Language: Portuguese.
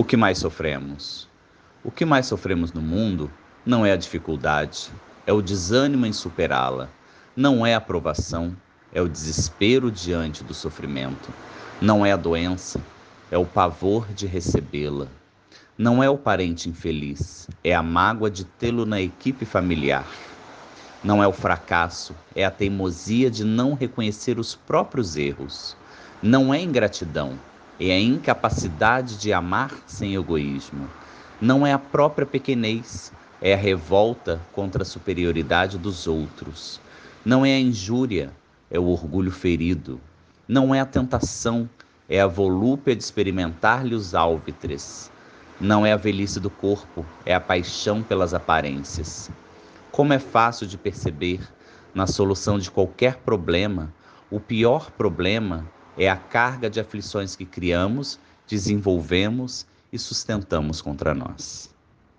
O que mais sofremos? O que mais sofremos no mundo não é a dificuldade, é o desânimo em superá-la. Não é a aprovação, é o desespero diante do sofrimento. Não é a doença, é o pavor de recebê-la. Não é o parente infeliz, é a mágoa de tê-lo na equipe familiar. Não é o fracasso, é a teimosia de não reconhecer os próprios erros. Não é ingratidão, é a incapacidade de amar sem egoísmo. Não é a própria pequenez, é a revolta contra a superioridade dos outros. Não é a injúria, é o orgulho ferido. Não é a tentação, é a volúpia de experimentar-lhe os álvitres. Não é a velhice do corpo, é a paixão pelas aparências. Como é fácil de perceber, na solução de qualquer problema, o pior problema é a carga de aflições que criamos, desenvolvemos e sustentamos contra nós.